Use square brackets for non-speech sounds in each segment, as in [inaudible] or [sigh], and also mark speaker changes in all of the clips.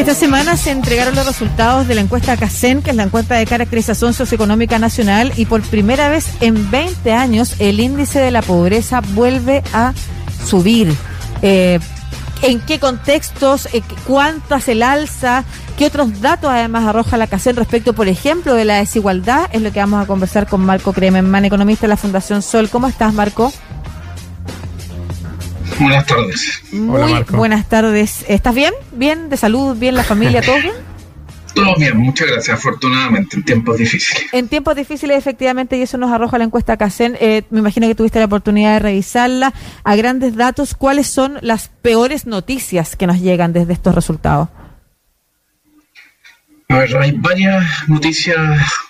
Speaker 1: Esta semana se entregaron los resultados de la encuesta CACEN, que es la encuesta de caracterización socioeconómica nacional, y por primera vez en 20 años el índice de la pobreza vuelve a subir. Eh, ¿En qué contextos? Eh, ¿Cuánto hace el alza? ¿Qué otros datos además arroja la CACEN respecto, por ejemplo, de la desigualdad? Es lo que vamos a conversar con Marco Kremenman, economista de la Fundación Sol. ¿Cómo estás, Marco?
Speaker 2: Buenas tardes.
Speaker 1: Muy buenas tardes. ¿Estás bien? ¿Bien? ¿De salud? ¿Bien? ¿La familia? ¿Todo bien?
Speaker 2: Todo bien, muchas gracias, afortunadamente, en tiempos difíciles.
Speaker 1: En tiempos difíciles, efectivamente, y eso nos arroja la encuesta CACEN. Eh, me imagino que tuviste la oportunidad de revisarla. A grandes datos, ¿cuáles son las peores noticias que nos llegan desde estos resultados?
Speaker 2: A ver, hay varias noticias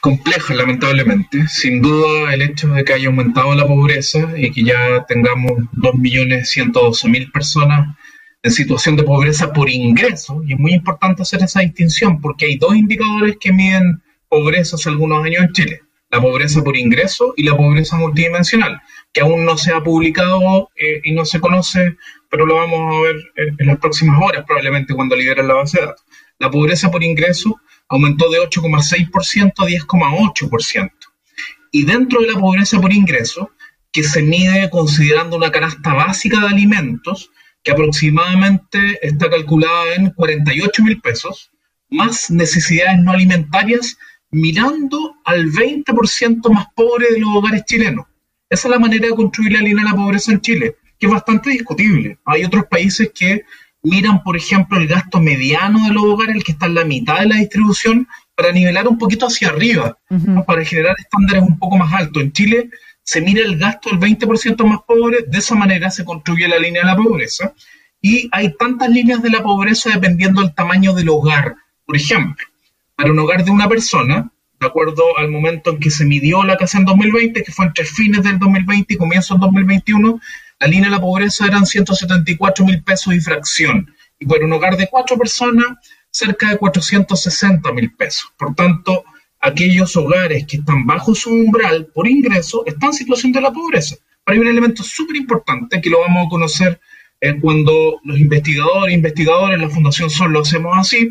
Speaker 2: complejas, lamentablemente. Sin duda, el hecho de que haya aumentado la pobreza y que ya tengamos 2.112.000 personas en situación de pobreza por ingreso, y es muy importante hacer esa distinción porque hay dos indicadores que miden pobreza hace algunos años en Chile, la pobreza por ingreso y la pobreza multidimensional, que aún no se ha publicado eh, y no se conoce, pero lo vamos a ver en, las próximas horas, probablemente cuando liberen la base de datos. La pobreza por ingreso aumentó de 8,6% a 10,8%. Y dentro de la pobreza por ingreso, que se mide considerando una canasta básica de alimentos, que aproximadamente está calculada en 48 mil pesos, más necesidades no alimentarias, mirando al 20% más pobre de los hogares chilenos. Esa es la manera de construir la línea de la pobreza en Chile, que es bastante discutible. Hay otros países que miran, por ejemplo, el gasto mediano de los hogares, el que está en la mitad de la distribución, para nivelar un poquito hacia arriba, para generar estándares un poco más altos. En Chile se mira el gasto del 20% más pobre, de esa manera se construye la línea de la pobreza. Y hay tantas líneas de la pobreza dependiendo del tamaño del hogar. Por ejemplo, para un hogar de una persona, de acuerdo al momento en que se midió la casa en 2020, que fue entre fines del 2020 y comienzos del 2021, la línea de la pobreza eran 174 mil pesos y fracción. Y para un hogar de cuatro personas, cerca de 460 mil pesos. Por tanto, aquellos hogares que están bajo su umbral por ingreso están en situación de la pobreza. Pero hay un elemento súper importante que lo vamos a conocer eh, cuando los investigadores, investigadores, la Fundación Sol lo hacemos así,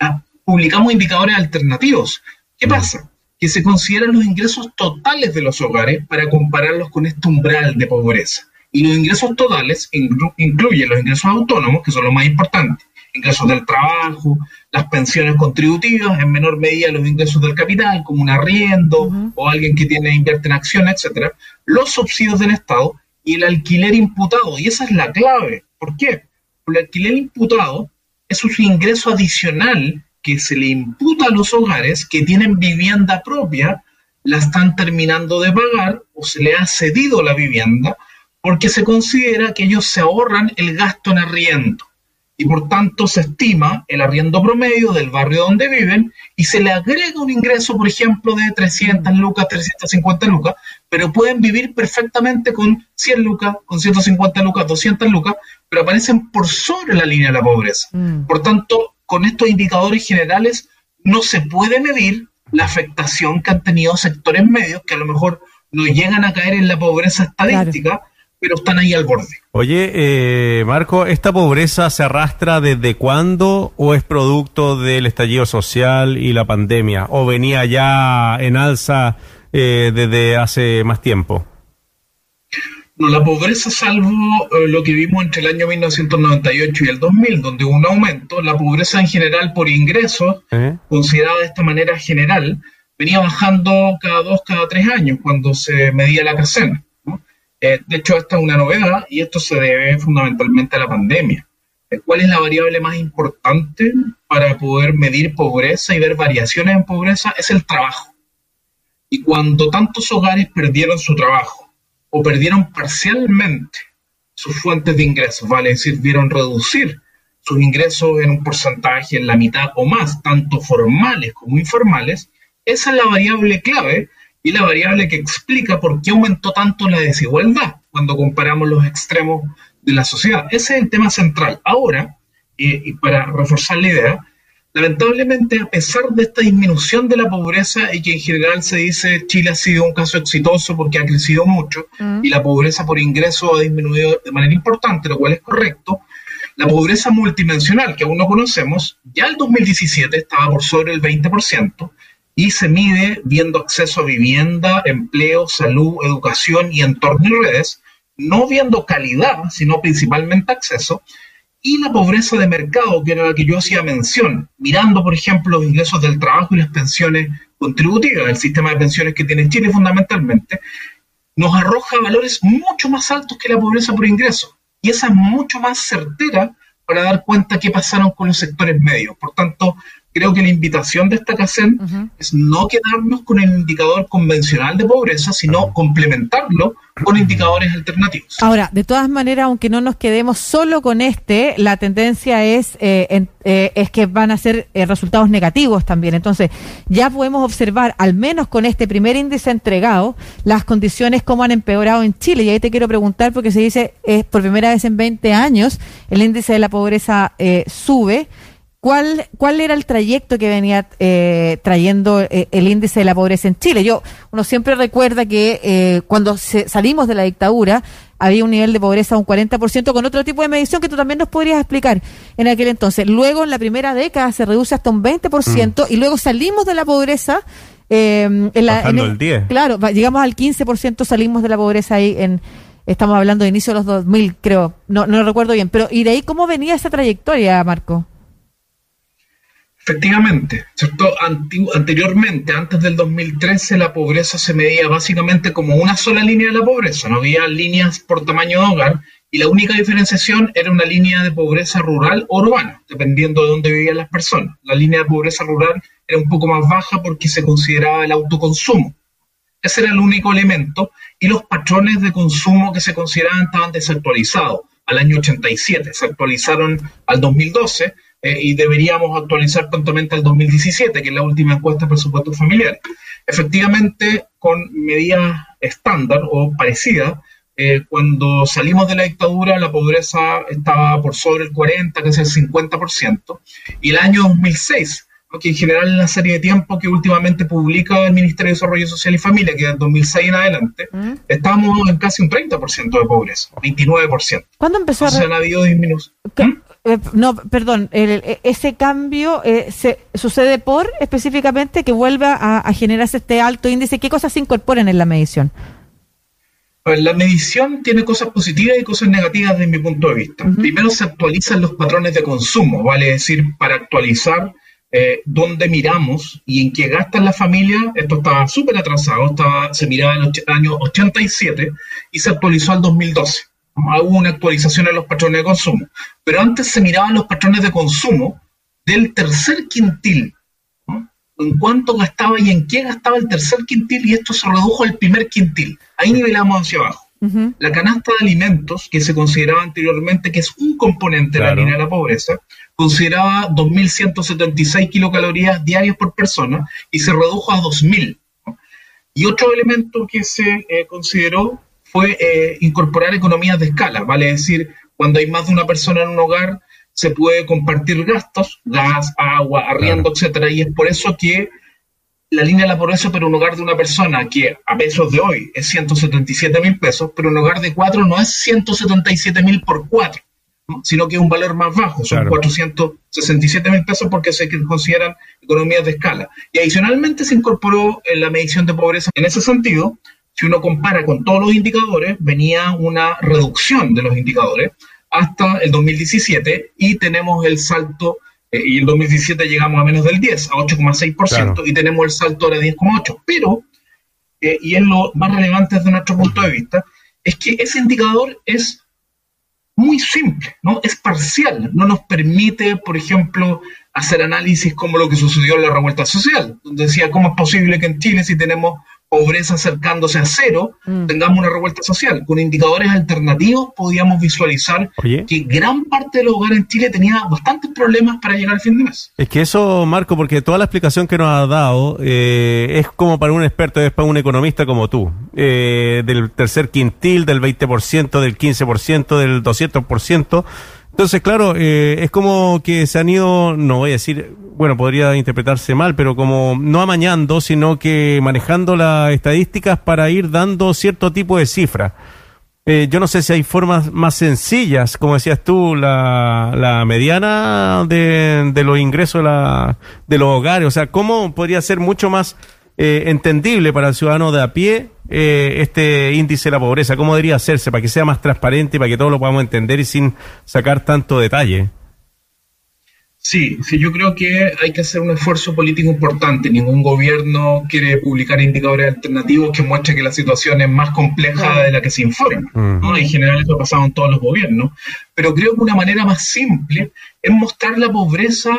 Speaker 2: ah, publicamos indicadores alternativos. ¿Qué mm. pasa? Que se consideran los ingresos totales de los hogares para compararlos con este umbral de pobreza. Y los ingresos totales incluyen los ingresos autónomos, que son los más importantes, ingresos del trabajo, las pensiones contributivas, en menor medida los ingresos del capital, como un arriendo o alguien que tiene invierte en acciones, etcétera, los subsidios del Estado y el alquiler imputado. Y esa es la clave. ¿Por qué? Porque el alquiler imputado es un ingreso adicional que se le imputa a los hogares que tienen vivienda propia, la están terminando de pagar o se le ha cedido la vivienda porque se considera que ellos se ahorran el gasto en arriendo y por tanto se estima el arriendo promedio del barrio donde viven y se le agrega un ingreso, por ejemplo, de 300 lucas, 350 lucas, pero pueden vivir perfectamente con 100 lucas, con 150 lucas, 200 lucas, pero aparecen por sobre la línea de la pobreza. Mm. Por tanto, con estos indicadores generales no se puede medir la afectación que han tenido sectores medios que a lo mejor no llegan a caer en la pobreza estadística, pero están ahí al borde.
Speaker 3: Oye, eh, Marco, ¿esta pobreza se arrastra desde cuándo o es producto del estallido social y la pandemia? ¿O venía ya en alza eh, desde hace más tiempo?
Speaker 2: No, la pobreza, salvo eh, lo que vimos entre el año 1998 y el 2000, donde hubo un aumento, la pobreza en general por ingresos, considerada de esta manera general, venía bajando cada dos, cada tres años cuando se medía la casena. Eh, de hecho, esta es una novedad y esto se debe fundamentalmente a la pandemia. Eh, ¿Cuál es la variable más importante para poder medir pobreza y ver variaciones en pobreza? Es el trabajo. Y cuando tantos hogares perdieron su trabajo o perdieron parcialmente sus fuentes de ingresos, vale es decir, vieron reducir sus ingresos en un porcentaje en la mitad o más, tanto formales como informales, esa es la variable clave y la variable que explica por qué aumentó tanto la desigualdad cuando comparamos los extremos de la sociedad. Ese es el tema central. Ahora, y para reforzar la idea, lamentablemente, a pesar de esta disminución de la pobreza y que en general se dice Chile ha sido un caso exitoso porque ha crecido mucho mm. y la pobreza por ingreso ha disminuido de manera importante, lo cual es correcto, La pobreza multidimensional, que aún no conocemos, ya el 2017 estaba por sobre el 20% y se mide viendo acceso a vivienda, empleo, salud, educación y entorno y redes, no viendo calidad, sino principalmente acceso, y la pobreza de mercado, que era la que yo hacía mención, mirando, por ejemplo, los ingresos del trabajo y las pensiones contributivas, el sistema de pensiones que tiene Chile fundamentalmente, nos arroja valores mucho más altos que la pobreza por ingreso. Y esa es mucho más certera para dar cuenta qué pasaron con los sectores medios. Por tanto, creo que la invitación de esta CACEN es no quedarnos con el indicador convencional de pobreza, sino complementarlo con indicadores alternativos.
Speaker 1: Ahora, de todas maneras, aunque no nos quedemos solo con este, la tendencia es, eh, eh, es que van a ser eh, resultados negativos también. Entonces, ya podemos observar, al menos con este primer índice entregado, las condiciones cómo han empeorado en Chile. Y ahí te quiero preguntar, porque se dice, es por primera vez en 20 años, el índice de la pobreza sube. ¿Cuál, ¿Cuál era el trayecto que venía eh, trayendo eh, el índice de la pobreza en Chile? Yo, uno siempre recuerda que eh, cuando salimos de la dictadura había un nivel de pobreza de un 40% con otro tipo de medición que tú también nos podrías explicar en aquel entonces. Luego, en la primera década, se reduce hasta un 20% mm. y luego salimos de la pobreza.
Speaker 3: en la, el, 10.
Speaker 1: Claro, llegamos al 15%, salimos de la pobreza ahí en, estamos hablando de inicio de los 2000, creo, no, no recuerdo bien, pero ¿y de ahí cómo venía esa trayectoria, Marco?
Speaker 2: Efectivamente, ¿cierto? anteriormente, antes del 2013, la pobreza se medía básicamente como una sola línea de la pobreza, no había líneas por tamaño de hogar y la única diferenciación era una línea de pobreza rural o urbana, dependiendo de dónde vivían las personas. La línea de pobreza rural era un poco más baja porque se consideraba el autoconsumo. Ese era el único elemento y los patrones de consumo que se consideraban estaban desactualizados al año 87, se actualizaron al 2012 eh, y deberíamos actualizar prontamente al 2017, que es la última encuesta de presupuesto familiar. Efectivamente, con medidas estándar o parecidas, eh, cuando salimos de la dictadura, la pobreza estaba por sobre el 40, casi el 50%, y el año 2006, que en general es la serie de tiempo que últimamente publica el Ministerio de Desarrollo Social y Familia, que es 2006 en adelante, mm. estábamos en casi un 30% de pobreza, 29%.
Speaker 1: ¿Cuándo empezó
Speaker 2: a... ha habido disminución.
Speaker 1: Eh, no, perdón, e, ese cambio eh, se, sucede por específicamente que vuelva a, generarse este alto índice. ¿Qué cosas se incorporan en la medición?
Speaker 2: Pues la medición tiene cosas positivas y cosas negativas desde mi punto de vista. Primero se actualizan los patrones de consumo, vale decir, para actualizar eh, dónde miramos y en qué gastan la familia, esto estaba súper atrasado, estaba, se miraba en el año 87 y se actualizó al 2012 hubo una actualización en los patrones de consumo. Pero antes se miraban los patrones de consumo del tercer quintil, en cuánto gastaba y en qué gastaba el tercer quintil, y esto se redujo al primer quintil. Ahí nivelamos hacia abajo. La canasta de alimentos, que se consideraba anteriormente que es un componente de la línea de la pobreza, consideraba 2.176 kilocalorías diarias por persona y se redujo a 2.000. Y otro elemento que se eh, consideró fue eh, incorporar economías de escala, vale decir, cuando hay más de una persona en un hogar, se puede compartir gastos, gas, agua, arriendo, etcétera, y es por eso que la línea de la pobreza para un hogar de una persona que a pesos de hoy es 177 mil pesos, pero un hogar de cuatro no es 177 mil por cuatro, sino que es un valor más bajo, son 467 mil pesos porque se consideran economías de escala. Y adicionalmente se incorporó en la medición de pobreza. En ese sentido si uno compara con todos los indicadores, venía una reducción de los indicadores hasta el 2017 y tenemos el salto, eh, y en 2017 llegamos a menos del 10, a 8,6%, y tenemos el salto a 10,8%. Pero, eh, y es lo más relevante desde nuestro punto de vista, es que ese indicador es muy simple, ¿no? Es parcial, no nos permite, por ejemplo, hacer análisis como lo que sucedió en la revuelta social, donde decía, ¿cómo es posible que en Chile si tenemos pobreza acercándose a cero, mm. tengamos una revuelta social. Con indicadores alternativos podíamos visualizar que gran parte de los hogares en Chile tenía bastantes problemas para llegar al fin de mes.
Speaker 3: Es que eso, Marco, porque toda la explicación que nos ha dado eh, es como para un experto, es para un economista como tú. Eh, del tercer quintil, del 20%, del 15%, del 200%. Entonces, claro, eh, es como que se han ido, no voy a decir, bueno, podría interpretarse mal, pero como no amañando, sino que manejando las estadísticas para ir dando cierto tipo de cifras. eh, yo no sé si hay formas más sencillas, como decías tú, la, la mediana de, de los ingresos de los hogares. O sea, ¿cómo podría ser mucho más eh, entendible para el ciudadano de a pie eh, este índice de la pobreza? ¿Cómo debería hacerse para que sea más transparente y para que todos lo podamos entender y sin sacar tanto detalle?
Speaker 2: Sí, sí, yo creo que hay que hacer un esfuerzo político importante. Ningún gobierno quiere publicar indicadores alternativos que muestren que la situación es más compleja de la que se informa. ¿no? En general eso ha pasado en todos los gobiernos. Pero creo que una manera más simple es mostrar la pobreza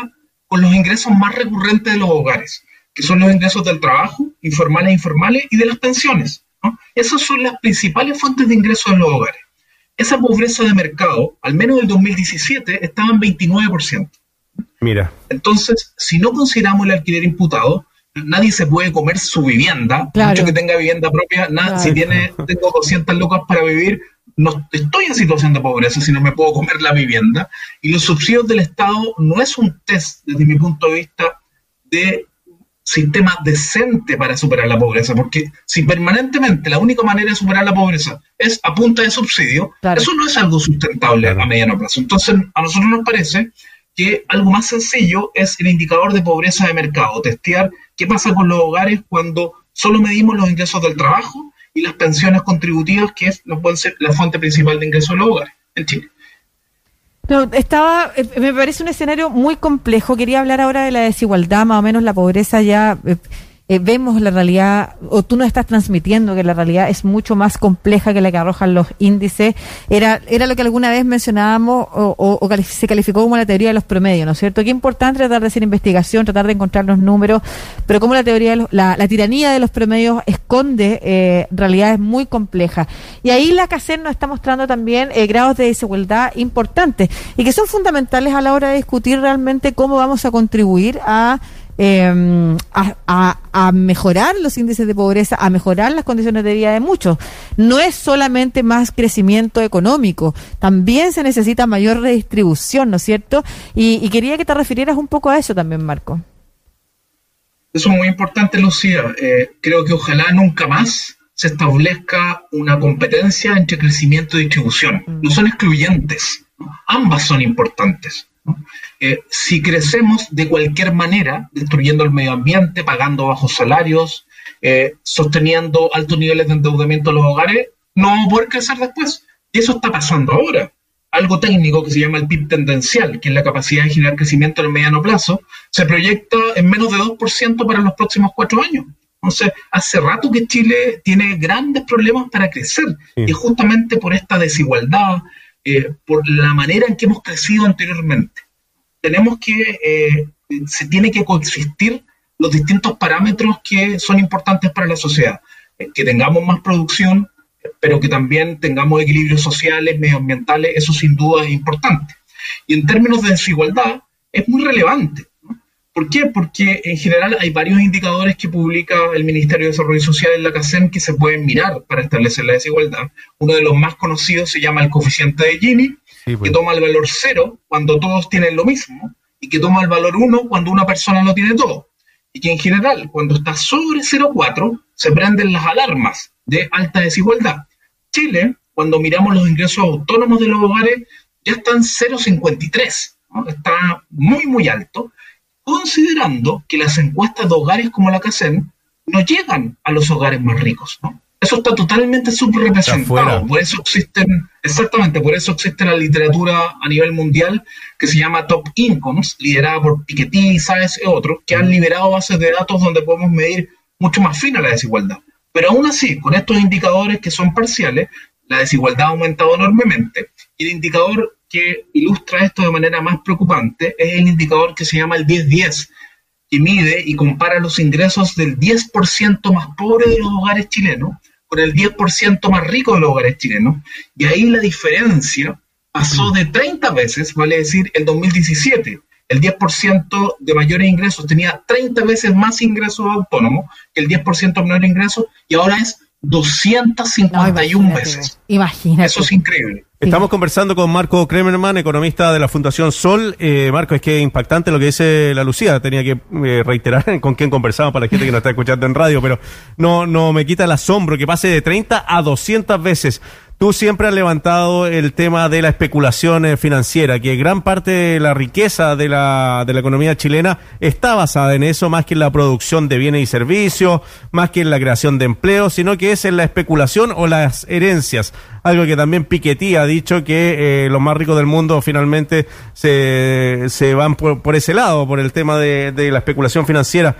Speaker 2: con los ingresos más recurrentes de los hogares, que son los ingresos del trabajo, informales e informales, y de las pensiones. ¿no? Esas son las principales fuentes de ingresos de los hogares. Esa pobreza de mercado, al menos en el 2017, estaba en 29%.
Speaker 3: Mira.
Speaker 2: Entonces, si no consideramos el alquiler imputado, nadie se puede comer su vivienda,
Speaker 1: Claro.
Speaker 2: mucho que tenga vivienda propia, nada,
Speaker 1: Claro.
Speaker 2: si tiene, tengo 200 lucas para vivir, no estoy en situación de pobreza si no me puedo comer la vivienda. Y los subsidios del Estado no es un test, desde mi punto de vista, de sistema decente para superar la pobreza, porque si permanentemente la única manera de superar la pobreza es a punta de subsidio,
Speaker 1: Claro.
Speaker 2: eso no es algo sustentable
Speaker 3: Claro.
Speaker 2: a mediano plazo. Entonces, a nosotros nos parece que algo más sencillo es el indicador de pobreza de mercado, testear qué pasa con los hogares cuando solo medimos los ingresos del trabajo y las pensiones contributivas, que es, no pueden ser la fuente principal de ingresos de los hogares en Chile.
Speaker 1: No, estaba, eh, me parece un escenario muy complejo. Quería hablar ahora de la desigualdad, más o menos la pobreza ya. Eh, vemos la realidad, o tú nos estás transmitiendo que la realidad es mucho más compleja que la que arrojan los índices. Era, era lo que alguna vez mencionábamos o, o- o se calificó como la teoría de los promedios, ¿no es cierto? Qué importante tratar de hacer investigación, tratar de encontrar los números, pero como la teoría, de los- la, la tiranía de los promedios esconde eh, realidades muy complejas. Y ahí la CACER nos está mostrando también eh, grados de desigualdad importantes y que son fundamentales a la hora de discutir realmente cómo vamos a contribuir a eh, a, a- a mejorar los índices de pobreza, a mejorar las condiciones de vida de muchos. No es solamente más crecimiento económico, también se necesita mayor redistribución, ¿no es cierto? Y, y quería que te refirieras un poco a eso también, Marco.
Speaker 2: Eso es muy importante, Lucía. Eh, creo que ojalá nunca más se establezca una competencia entre crecimiento y distribución. No son excluyentes, ambas son importantes. Eh, si crecemos de cualquier manera, destruyendo el medio ambiente, pagando bajos salarios, eh, sosteniendo altos niveles de endeudamiento en los hogares, no vamos a poder crecer después. Y eso está pasando ahora. Algo técnico que se llama el PIB tendencial, que es la capacidad de generar crecimiento en el mediano plazo, se proyecta en menos de 2% para los próximos cuatro años. Entonces, hace rato que Chile tiene grandes problemas para crecer,
Speaker 3: Sí.
Speaker 2: y justamente por esta desigualdad, eh, por la manera en que hemos crecido anteriormente. Tenemos que, eh, se tiene que coexistir los distintos parámetros que son importantes para la sociedad. Eh, que tengamos más producción, pero que también tengamos equilibrios sociales, medioambientales, eso sin duda es importante. Y en términos de desigualdad, es muy relevante. ¿No? ¿Por qué? Porque en general hay varios indicadores que publica el Ministerio de Desarrollo Social en la CACEN que se pueden mirar para establecer la desigualdad. Uno de los más conocidos se llama el coeficiente de Gini,
Speaker 3: Sí, pues.
Speaker 2: que toma el valor cero cuando todos tienen lo mismo y que toma el valor 1 cuando una persona lo tiene todo. Y que en general, cuando está sobre 0,4, se prenden las alarmas de alta desigualdad. Chile, cuando miramos los ingresos autónomos de los hogares, ya están 0,53. ¿no? Está muy, muy alto, considerando que las encuestas de hogares como la CACEN no llegan a los hogares más ricos. ¿no? Eso está totalmente subrepresentado. Por eso existen, exactamente, por eso existe la literatura a nivel mundial que se llama Top Incomes, liderada por Piketty, Sáez y otros, que han liberado bases de datos donde podemos medir mucho más fina la desigualdad. Pero aún así, con estos indicadores que son parciales, la desigualdad ha aumentado enormemente. Y el indicador que ilustra esto de manera más preocupante es el indicador que se llama el 10-10, que mide y compara los ingresos del 10% más pobre de los hogares chilenos con el 10% más rico de los hogares chilenos. Y ahí la diferencia pasó de 30 veces, vale decir, el 2017. El 10% de mayores ingresos tenía 30 veces más ingresos autónomos que el 10% de menores ingresos y ahora es 251
Speaker 1: imagínate,
Speaker 2: veces.
Speaker 1: Imagínate.
Speaker 2: Eso es increíble.
Speaker 3: Estamos conversando con Marco Kremerman, economista de la Fundación Sol. Eh, Marco, es que es impactante lo que dice la Lucía. Tenía que eh, reiterar [laughs] con quién conversamos para la gente que nos está escuchando en radio, pero no, no me quita el asombro que pase de 30 a 200 veces. Tú siempre has levantado el tema de la especulación eh, financiera, que gran parte de la riqueza de la, de la economía chilena está basada en eso, más que en la producción de bienes y servicios, más que en la creación de empleo, sino que es en la especulación o las herencias. Algo que también Piketty ha dicho que eh, los más ricos del mundo finalmente se, se van por, por ese lado, por el tema de, de la especulación financiera.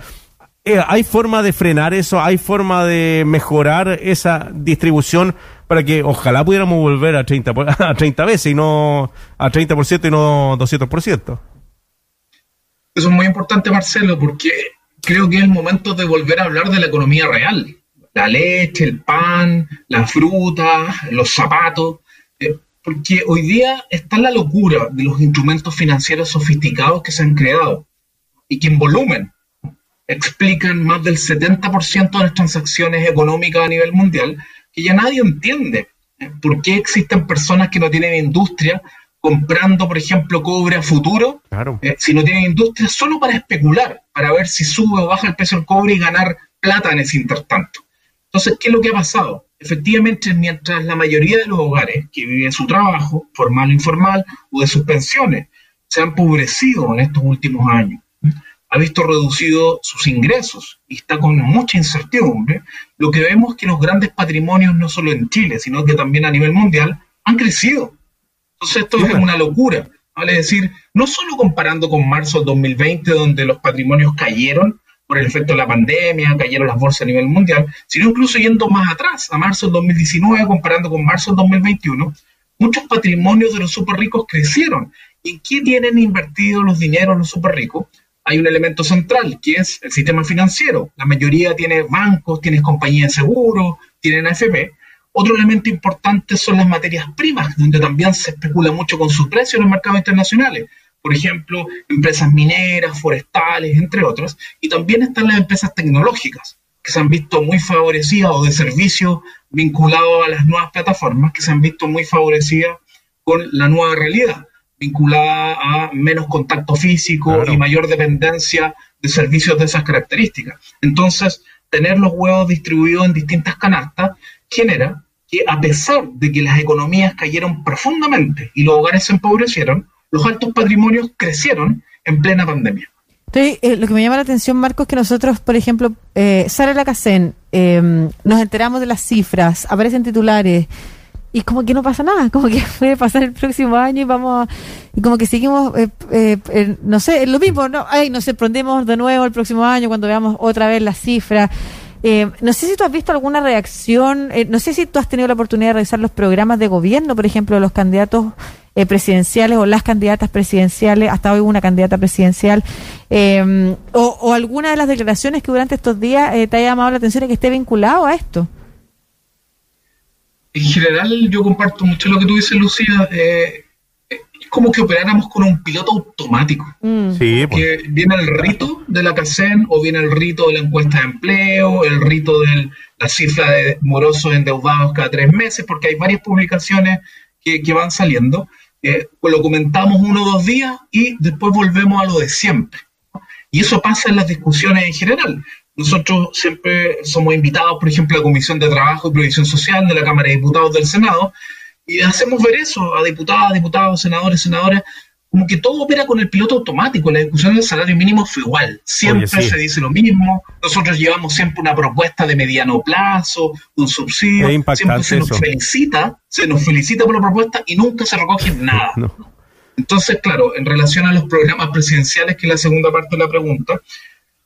Speaker 3: Eh, ¿Hay forma de frenar eso? ¿Hay forma de mejorar esa distribución para que ojalá pudiéramos volver a 30, [laughs] a 30 veces y no a 30% y no 200%?
Speaker 2: Eso es muy importante, Marcelo, porque creo que es el momento de volver a hablar de la economía real. La leche, el pan, la fruta, los zapatos. Eh, porque hoy día está la locura de los instrumentos financieros sofisticados que se han creado y que en volumen explican más del 70% de las transacciones económicas a nivel mundial, que ya nadie entiende por qué existen personas que no tienen industria comprando, por ejemplo, cobre a futuro, eh, si no tienen industria, solo para especular, para ver si sube o baja el precio del cobre y ganar plata en ese intertanto. Entonces, ¿qué es lo que ha pasado? Efectivamente, mientras la mayoría de los hogares que viven su trabajo, formal o informal, o de sus pensiones, se han empobrecido en estos últimos años, ha visto reducido sus ingresos y está con mucha incertidumbre, lo que vemos es que los grandes patrimonios, no solo en Chile, sino que también a nivel mundial, han crecido. Entonces esto es una locura. Vale decir, no solo comparando con marzo del 2020, donde los patrimonios cayeron por el efecto de la pandemia, cayeron las bolsas a nivel mundial, sino incluso yendo más atrás, a marzo del 2019, comparando con marzo del 2021, muchos patrimonios de los super ricos crecieron. ¿Y en qué tienen invertido los dineros los super ricos? Hay un elemento central, que es el sistema financiero. La mayoría tiene bancos, tiene compañías de seguro, tienen AFP. Otro elemento importante son las materias primas, donde también se especula mucho con sus precios en los mercados internacionales. Por ejemplo, empresas mineras, forestales, entre otras. Y también están las empresas tecnológicas, que se han visto muy favorecidas, o de servicios vinculados a las nuevas plataformas, que se han visto muy favorecidas con la nueva realidad vinculada a menos contacto físico y mayor dependencia de servicios de esas características. Entonces, tener los huevos distribuidos en distintas canastas genera que a pesar de que las economías cayeron profundamente y los hogares se empobrecieron, los altos patrimonios crecieron en plena pandemia.
Speaker 1: Eh, lo que me llama la atención, Marcos, es que nosotros, por ejemplo, eh, sale la CACEN, eh, nos enteramos de las cifras, aparecen titulares, y como que no pasa nada, como que [laughs] puede pasar el próximo año y vamos y como que seguimos, eh, eh, no sé, es lo mismo, ¿no? Ay, nos sorprendemos de nuevo el próximo año cuando veamos otra vez las cifras. Eh, no sé si tú has visto alguna reacción, no sé si tú has tenido la oportunidad de revisar los programas de gobierno, por ejemplo, de los candidatos presidenciales o las candidatas presidenciales, hasta hoy una candidata presidencial, o, o, alguna de las declaraciones que durante estos días te haya llamado la atención y que esté vinculado a esto
Speaker 2: en general yo comparto mucho lo que tú dices, Lucía. Eh, es como que operáramos con un piloto automático. Mm. Sí, pues. Que viene el rito de la CACEN o viene el rito de la encuesta de empleo, el rito de la cifra de morosos endeudados cada tres meses, porque hay varias publicaciones que, van saliendo. Eh, pues lo comentamos uno o dos días y después volvemos a lo de siempre. Y eso pasa en las discusiones en general. Nosotros siempre somos invitados, por ejemplo, a la Comisión de Trabajo y Previsión Social de la Cámara de Diputados del Senado, y hacemos ver eso a diputadas, diputados, senadores, senadoras, como que todo opera con el piloto automático. La discusión del salario mínimo fue igual. Siempre se dice lo mismo. Nosotros llevamos siempre una propuesta de mediano plazo, un subsidio. Siempre se nos felicita, se nos felicita por la propuesta y nunca se recoge [laughs] nada. Entonces, claro, en relación a los programas presidenciales, que es la segunda parte de la pregunta,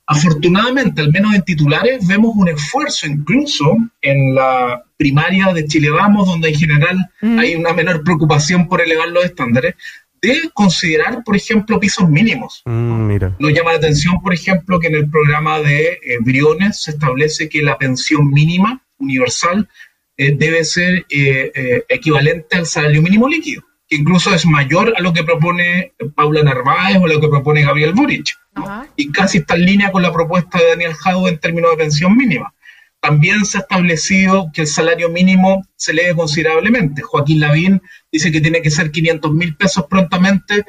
Speaker 2: Afortunadamente, al menos en titulares, vemos un esfuerzo incluso en la primaria de Chile Vamos, donde en general mm. hay una menor preocupación por elevar los estándares, de considerar, por ejemplo, pisos mínimos. Mm, mira. Nos llama la atención, por ejemplo, que en el programa de eh, Briones se establece que la pensión mínima universal eh, debe ser eh, equivalente al salario mínimo líquido, que incluso es mayor a lo que propone Paula Narváez o lo que propone Gabriel Boric y casi está en línea con la propuesta de Daniel Jau en términos de pensión mínima. También se ha establecido que el salario mínimo se eleve considerablemente. Joaquín Lavín dice que tiene que ser 500 mil pesos prontamente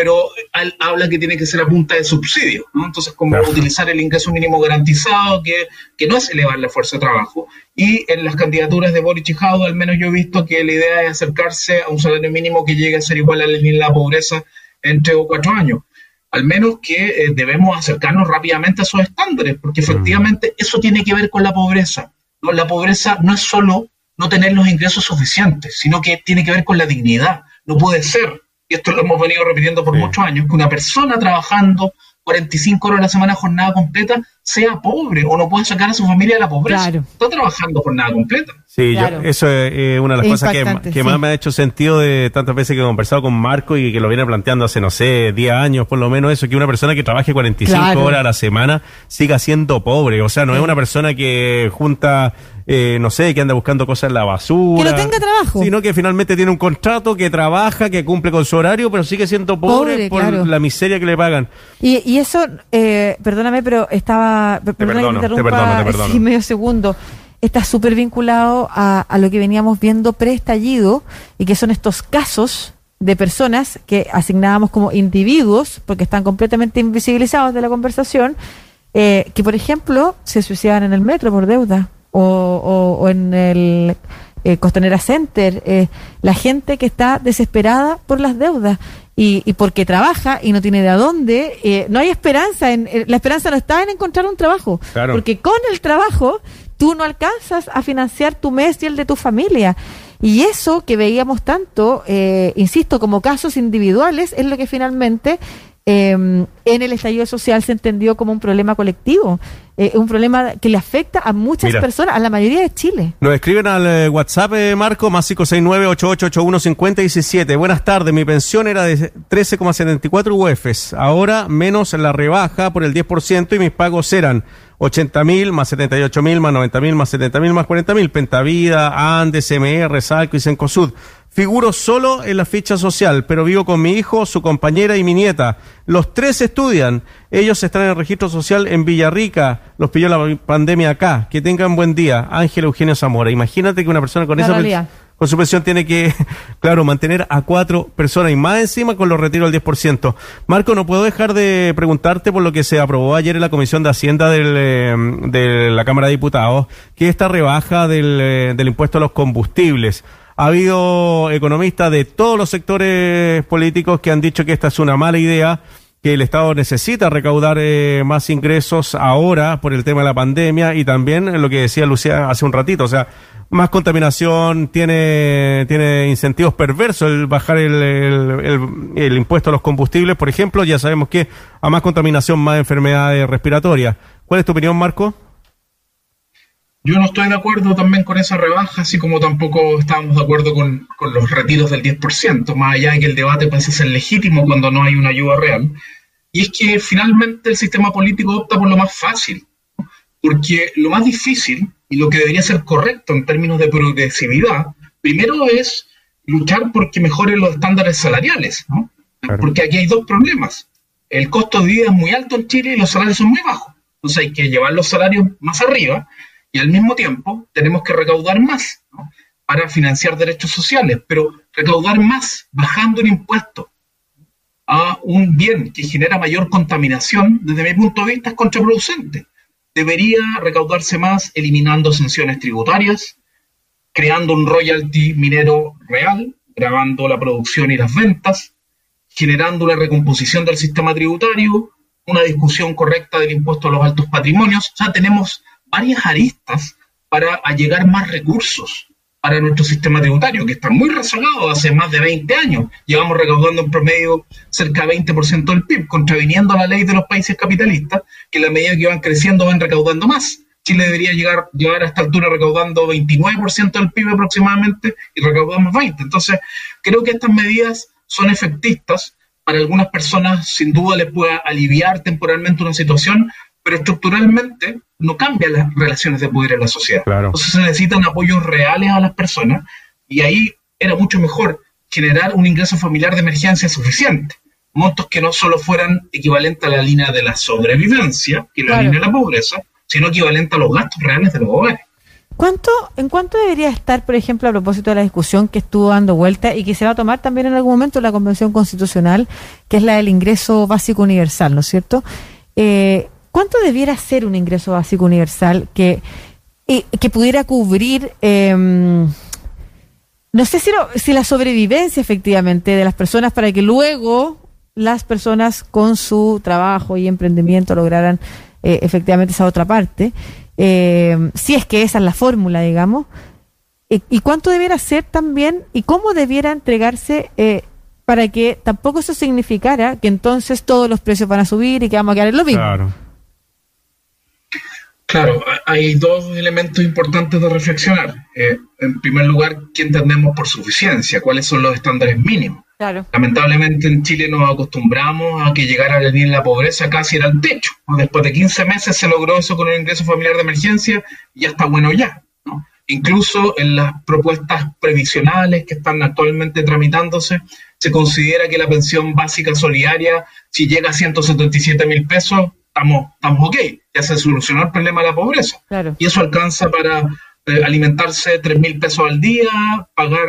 Speaker 2: pero habla que tiene que ser a punta de subsidio, ¿no? Entonces, como utilizar el ingreso mínimo garantizado, que, que, no es elevar la fuerza de trabajo. Y en las candidaturas de Boris y al menos yo he visto que la idea es acercarse a un salario mínimo que llegue a ser igual a la línea de la pobreza en tres o cuatro años. Al menos que eh, debemos acercarnos rápidamente a esos estándares, porque efectivamente eso tiene que ver con la pobreza. ¿no? La pobreza no es solo no tener los ingresos suficientes, sino que tiene que ver con la dignidad. No puede ser y esto lo hemos venido repitiendo por muchos años, que una persona trabajando 45 horas a la semana jornada completa sea pobre o no pueda sacar a su familia de la pobreza. Está trabajando jornada completa.
Speaker 3: Sí, eso es una de las cosas que, más me ha hecho sentido de tantas veces que he conversado con Marco y que lo viene planteando hace, no sé, 10 años por lo menos, eso, que una persona que trabaje 45 horas a la semana siga siendo pobre. O sea, no es una persona que junta eh, no sé, que anda buscando cosas en la basura.
Speaker 1: Que no tenga trabajo.
Speaker 3: Sino que finalmente tiene un contrato, que trabaja, que cumple con su horario, pero sigue siendo pobre, por la miseria que le pagan.
Speaker 1: Y, y eso, eh, perdóname, pero estaba...
Speaker 3: Te perdono, te perdono, te [laughs] perdono.
Speaker 1: Sí, medio segundo está súper vinculado a, a, lo que veníamos viendo preestallido y que son estos casos de personas que asignábamos como individuos, porque están completamente invisibilizados de la conversación, eh, que por ejemplo se suicidan en el metro por deuda o, o, en el eh, Costanera Center, eh, la gente que está desesperada por las deudas y, y porque trabaja y no tiene de a dónde, eh, no hay esperanza, en, la esperanza no está en encontrar un trabajo, porque con el trabajo tú no alcanzas a financiar tu mes y el de tu familia. Y eso que veíamos tanto, insisto, como casos individuales, es lo que finalmente Em, en el estallido social se entendió como un problema colectivo, eh, un problema que le afecta a muchas personas, a la mayoría de Chile.
Speaker 3: Nos escriben al eh, WhatsApp, eh, Marco, más 569-8881-5017. Buenas tardes, mi pensión era de 13,74 UFs, ahora menos la rebaja por el 10% y mis pagos eran 80 mil, más 78 mil, más 90 mil, más 70 mil, más 40 mil, Pentavida, Andes, MR, Salco y Sencosud. Figuro solo en la ficha social, pero vivo con mi hijo, su compañera y mi nieta. Los tres estudian. Ellos están en el registro social en Villarrica. Los pilló la pandemia acá. Que tengan buen día. Ángel Eugenio Zamora. Imagínate que una persona con esa con su pensión tiene que, [laughs] claro, mantener a cuatro personas y más encima con los retiros del 10%. Marco, no puedo dejar de preguntarte por lo que se aprobó ayer en la Comisión de Hacienda del, eh, de la Cámara de Diputados, que esta rebaja del, eh, del impuesto a los combustibles. Ha habido economistas de todos los sectores políticos que han dicho que esta es una mala idea, que el Estado necesita recaudar eh, más ingresos ahora por el tema de la pandemia y también lo que decía Lucía hace un ratito, o sea, más contaminación, tiene, tiene incentivos perversos el bajar el, el, el, impuesto a los combustibles, por ejemplo, ya sabemos que a más contaminación, más enfermedades respiratorias. ¿Cuál es tu opinión, Marco?
Speaker 2: Yo no estoy de acuerdo también con esa rebaja, así como tampoco estábamos de acuerdo con, los retiros del 10%, más allá de que el debate parece ser legítimo cuando no hay una ayuda real. Y es que finalmente el sistema político opta por lo más fácil, porque lo más difícil y lo que debería ser correcto en términos de progresividad, primero es luchar por que mejoren los estándares salariales, ¿no? Porque aquí hay dos problemas. El costo de vida es muy alto en Chile y los salarios son muy bajos. Entonces hay que llevar los salarios más arriba y al mismo tiempo tenemos que recaudar más para financiar derechos sociales, pero recaudar más bajando el impuesto a un bien que genera mayor contaminación, desde mi punto de vista, es contraproducente. Debería recaudarse más eliminando sanciones tributarias, creando un royalty minero real, grabando la producción y las ventas, generando una recomposición del sistema tributario, una discusión correcta del impuesto a los altos patrimonios. O sea, tenemos varias aristas para allegar más recursos para nuestro sistema tributario, que está muy rezagado hace más de 20 años. Llevamos recaudando en promedio cerca del 20% del PIB, contraviniendo la ley de los países capitalistas, que a la medida que van creciendo van recaudando más. Chile debería llegar, llegar a esta altura recaudando 29% del PIB aproximadamente y recaudamos 20%. Entonces, creo que estas medidas son efectistas. Para algunas personas, sin duda, les pueda aliviar temporalmente una situación, pero estructuralmente no cambian las relaciones de poder en la sociedad. Entonces se necesitan apoyos reales a las personas y ahí era mucho mejor generar un ingreso familiar de emergencia suficiente. Montos que no solo fueran equivalentes a la línea de la sobrevivencia, que es la línea de la pobreza, sino equivalente a los gastos reales de los hogares.
Speaker 1: ¿Cuánto, ¿En cuánto debería estar, por ejemplo, a propósito de la discusión que estuvo dando vuelta y que se va a tomar también en algún momento en la Convención Constitucional, que es la del ingreso básico universal, ¿no es cierto? Eh, ¿Cuánto debiera ser un ingreso básico universal que, que pudiera cubrir, em, no sé si, si la sobrevivencia efectivamente de las personas para que luego las personas con su trabajo y emprendimiento lograran eh, efectivamente esa otra parte? Eh, si es que esa es la fórmula, digamos, y cuánto debiera ser también y cómo debiera entregarse eh, para que tampoco eso significara que entonces todos los precios van a subir y que vamos a quedar en lo mismo.
Speaker 2: Claro. Claro, hay dos elementos importantes de reflexionar. Eh, en primer lugar, ¿qué entendemos por suficiencia? ¿Cuáles son los estándares mínimos?
Speaker 1: Claro.
Speaker 2: Lamentablemente en Chile nos acostumbramos a que llegar a venir la pobreza casi era el techo. Después de 15 meses se logró eso con el ingreso familiar de emergencia y ya está bueno ya. Incluso en las propuestas previsionales que están actualmente tramitándose, se considera que la pensión básica solidaria, si llega a 177 mil pesos, estamos, estamos ok, ya se solucionó el problema de la pobreza. Y eso alcanza para eh, alimentarse 3 mil pesos al día, pagar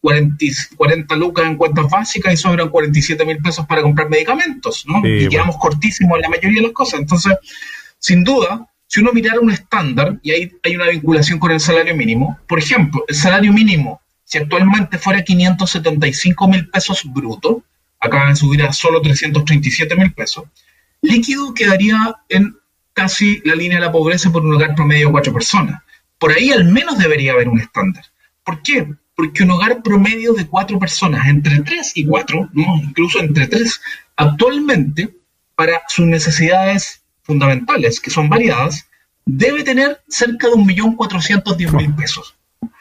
Speaker 2: 40, 40, lucas en cuentas básicas y sobran 47 mil pesos para comprar medicamentos, ¿no? y quedamos cortísimos en la mayoría de las cosas. Entonces, sin duda, si uno mirara un estándar, y ahí hay una vinculación con el salario mínimo, por ejemplo, el salario mínimo, si actualmente fuera 575 mil pesos brutos, acaban de subir a solo 337 mil pesos, líquido quedaría en casi la línea de la pobreza por un hogar promedio de cuatro personas. Por ahí al menos debería haber un estándar. ¿Por qué? Porque un hogar promedio de cuatro personas, entre tres y cuatro, incluso entre tres, actualmente, para sus necesidades fundamentales, que son variadas, debe tener cerca de un millón cuatrocientos diez mil pesos.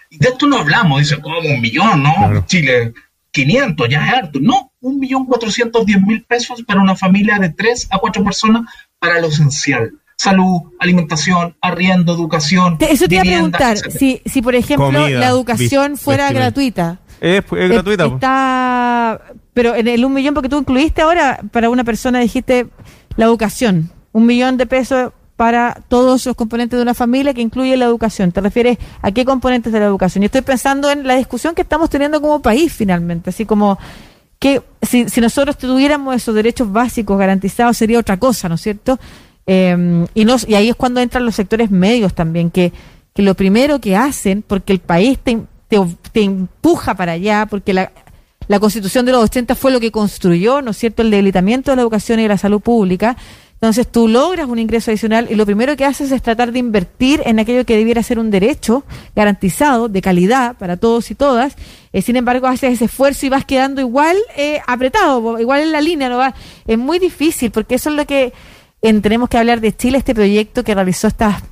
Speaker 2: Y de esto no hablamos, dice, como un millón, ¿no? Chile, 500, ya es harto. No, un millón cuatrocientos diez mil pesos para una familia de tres a cuatro personas para lo esencial. Salud, alimentación, arriendo, educación.
Speaker 1: Eso te iba a preguntar, si, si por ejemplo la educación fuera gratuita.
Speaker 3: Es, gratuita.
Speaker 1: Está, pero en el un millón, porque tú incluiste ahora para una persona, dijiste la educación, un millón de pesos para todos los componentes de una familia que incluye la educación. ¿Te refieres a qué componentes de la educación? Y estoy pensando en la discusión que estamos teniendo como país finalmente, así como que si, nosotros tuviéramos esos derechos básicos garantizados sería otra cosa, ¿no es cierto? Em, y, nos, y ahí es cuando entran los sectores medios también, que, que lo primero que hacen, porque el país te, te, te empuja para allá, porque la, la constitución de los 80 fue lo que construyó, ¿no es cierto?, el debilitamiento de la educación y de la salud pública. Entonces tú logras un ingreso adicional y lo primero que haces es tratar de invertir en aquello que debiera ser un derecho garantizado, de calidad para todos y todas. Eh, sin embargo, haces ese esfuerzo y vas quedando igual eh, apretado, igual en la línea. ¿no? Va? Es muy difícil porque eso es lo que tenemos que hablar de Chile, este proyecto que realizó estas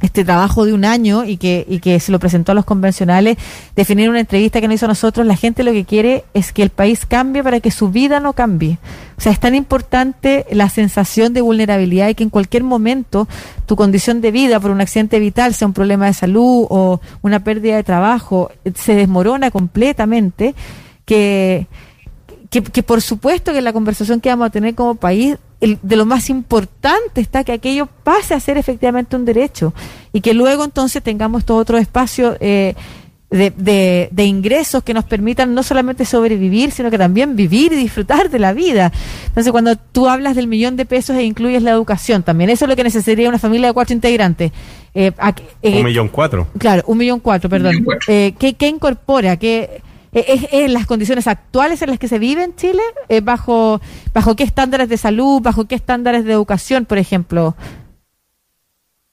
Speaker 1: este trabajo de un año y que, y que se lo presentó a los convencionales, definir una entrevista que nos hizo a nosotros, la gente lo que quiere es que el país cambie para que su vida no cambie. O sea, es tan importante la sensación de vulnerabilidad y que en cualquier momento tu condición de vida por un accidente vital, sea un problema de salud o una pérdida de trabajo, se desmorona completamente, que, que, que por supuesto que la conversación que vamos a tener como país de lo más importante está que aquello pase a ser efectivamente un derecho y que luego entonces tengamos todo otro espacio eh, de, de, ingresos que nos permitan no solamente sobrevivir, sino que también vivir y disfrutar de la vida. Entonces, cuando tú hablas del millón de pesos e incluyes la educación también, eso es lo que necesitaría una familia de cuatro integrantes.
Speaker 3: Eh, eh, un millón cuatro.
Speaker 1: Claro, un millón cuatro, perdón. ¿qué, ¿Qué incorpora? ¿Qué ¿Es, en las condiciones actuales en las que se vive en Chile? Eh, ¿Bajo, ¿Bajo qué estándares de salud? ¿Bajo qué estándares de educación, por ejemplo?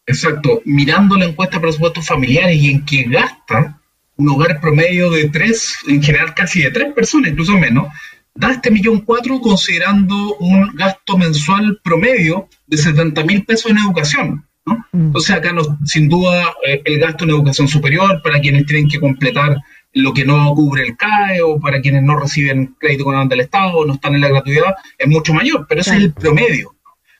Speaker 2: Exacto. Mirando la encuesta de presupuestos familiares y en qué gasta un hogar promedio de tres, en general casi de tres personas, incluso menos, da este millón cuatro considerando un gasto mensual promedio de 70 mil pesos en educación. ¿no? Mm. Entonces acá no, sin duda eh, el gasto en educación superior para quienes tienen que completar lo que no cubre el CAE o para quienes no reciben crédito con del Estado o no están en la gratuidad es mucho mayor, pero ese es el promedio.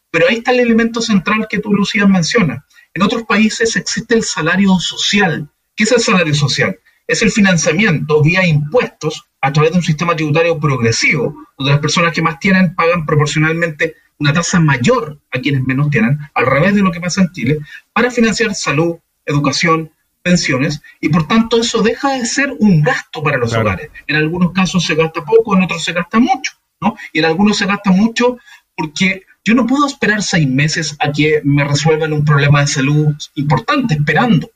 Speaker 2: Pero ahí está el elemento central que tú, Lucía, mencionas. En otros países existe el salario social. ¿Qué es el salario social? Es el financiamiento vía impuestos a través de un sistema tributario progresivo, donde las personas que más tienen pagan proporcionalmente una tasa mayor a quienes menos tienen, al revés de lo que pasa en Chile, para financiar salud, educación, pensiones y por tanto eso deja de ser un gasto para los hogares. En algunos casos se gasta poco, en otros se gasta mucho, ¿no? Y en algunos se gasta mucho porque yo no puedo esperar seis meses a que me resuelvan un problema de salud importante, esperando.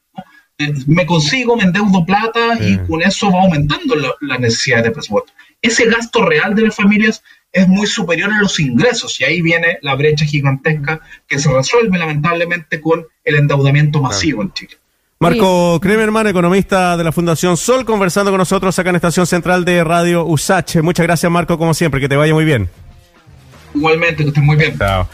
Speaker 2: Eh, me consigo, me endeudo plata y con eso va aumentando la, necesidad de presupuesto. Ese gasto real de las familias es muy superior a los ingresos y ahí viene la brecha gigantesca que se resuelve lamentablemente con el endeudamiento masivo en Chile.
Speaker 3: Marco Kremerman, economista de la Fundación Sol, conversando con nosotros acá en Estación Central de Radio USACH. Muchas gracias, Marco, como siempre. Que te vaya muy bien.
Speaker 2: Igualmente, que estés muy bien. Chao.